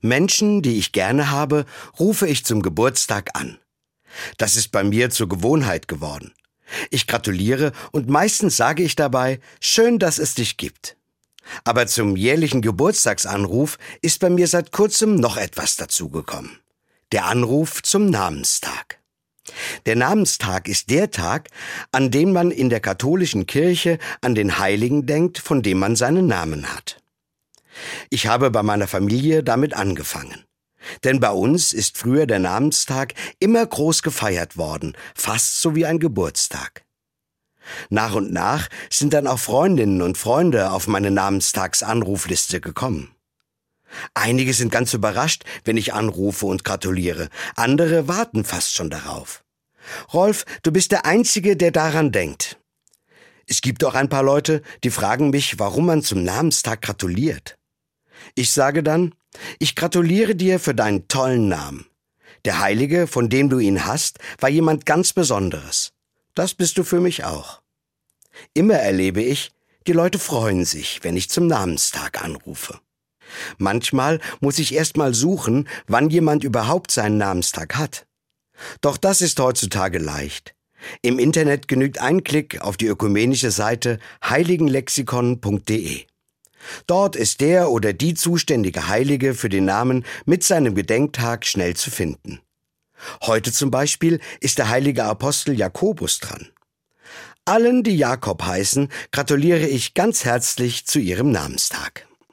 Menschen, die ich gerne habe, rufe ich zum Geburtstag an. Das ist bei mir zur Gewohnheit geworden. Ich gratuliere und meistens sage ich dabei, schön, dass es dich gibt. Aber zum jährlichen Geburtstagsanruf ist bei mir seit kurzem noch etwas dazugekommen. Der Anruf zum Namenstag. Der Namenstag ist der Tag, an dem man in der katholischen Kirche an den Heiligen denkt, von dem man seinen Namen hat. Ich habe bei meiner Familie damit angefangen. Denn bei uns ist früher der Namenstag immer groß gefeiert worden, fast so wie ein Geburtstag. Nach und nach sind dann auch Freundinnen und Freunde auf meine Namenstagsanrufliste gekommen. Einige sind ganz überrascht, wenn ich anrufe und gratuliere, andere warten fast schon darauf. Rolf, du bist der Einzige, der daran denkt. Es gibt auch ein paar Leute, die fragen mich, warum man zum Namenstag gratuliert. Ich sage dann, ich gratuliere dir für deinen tollen Namen. Der Heilige, von dem du ihn hast, war jemand ganz Besonderes. Das bist du für mich auch. Immer erlebe ich, die Leute freuen sich, wenn ich zum Namenstag anrufe. Manchmal muss ich erst mal suchen, wann jemand überhaupt seinen Namenstag hat. Doch das ist heutzutage leicht. Im Internet genügt ein Klick auf die ökumenische Seite heiligenlexikon.de. Dort ist der oder die zuständige Heilige für den Namen mit seinem Gedenktag schnell zu finden. Heute zum Beispiel ist der heilige Apostel Jakobus dran. Allen, die Jakob heißen, gratuliere ich ganz herzlich zu ihrem Namenstag.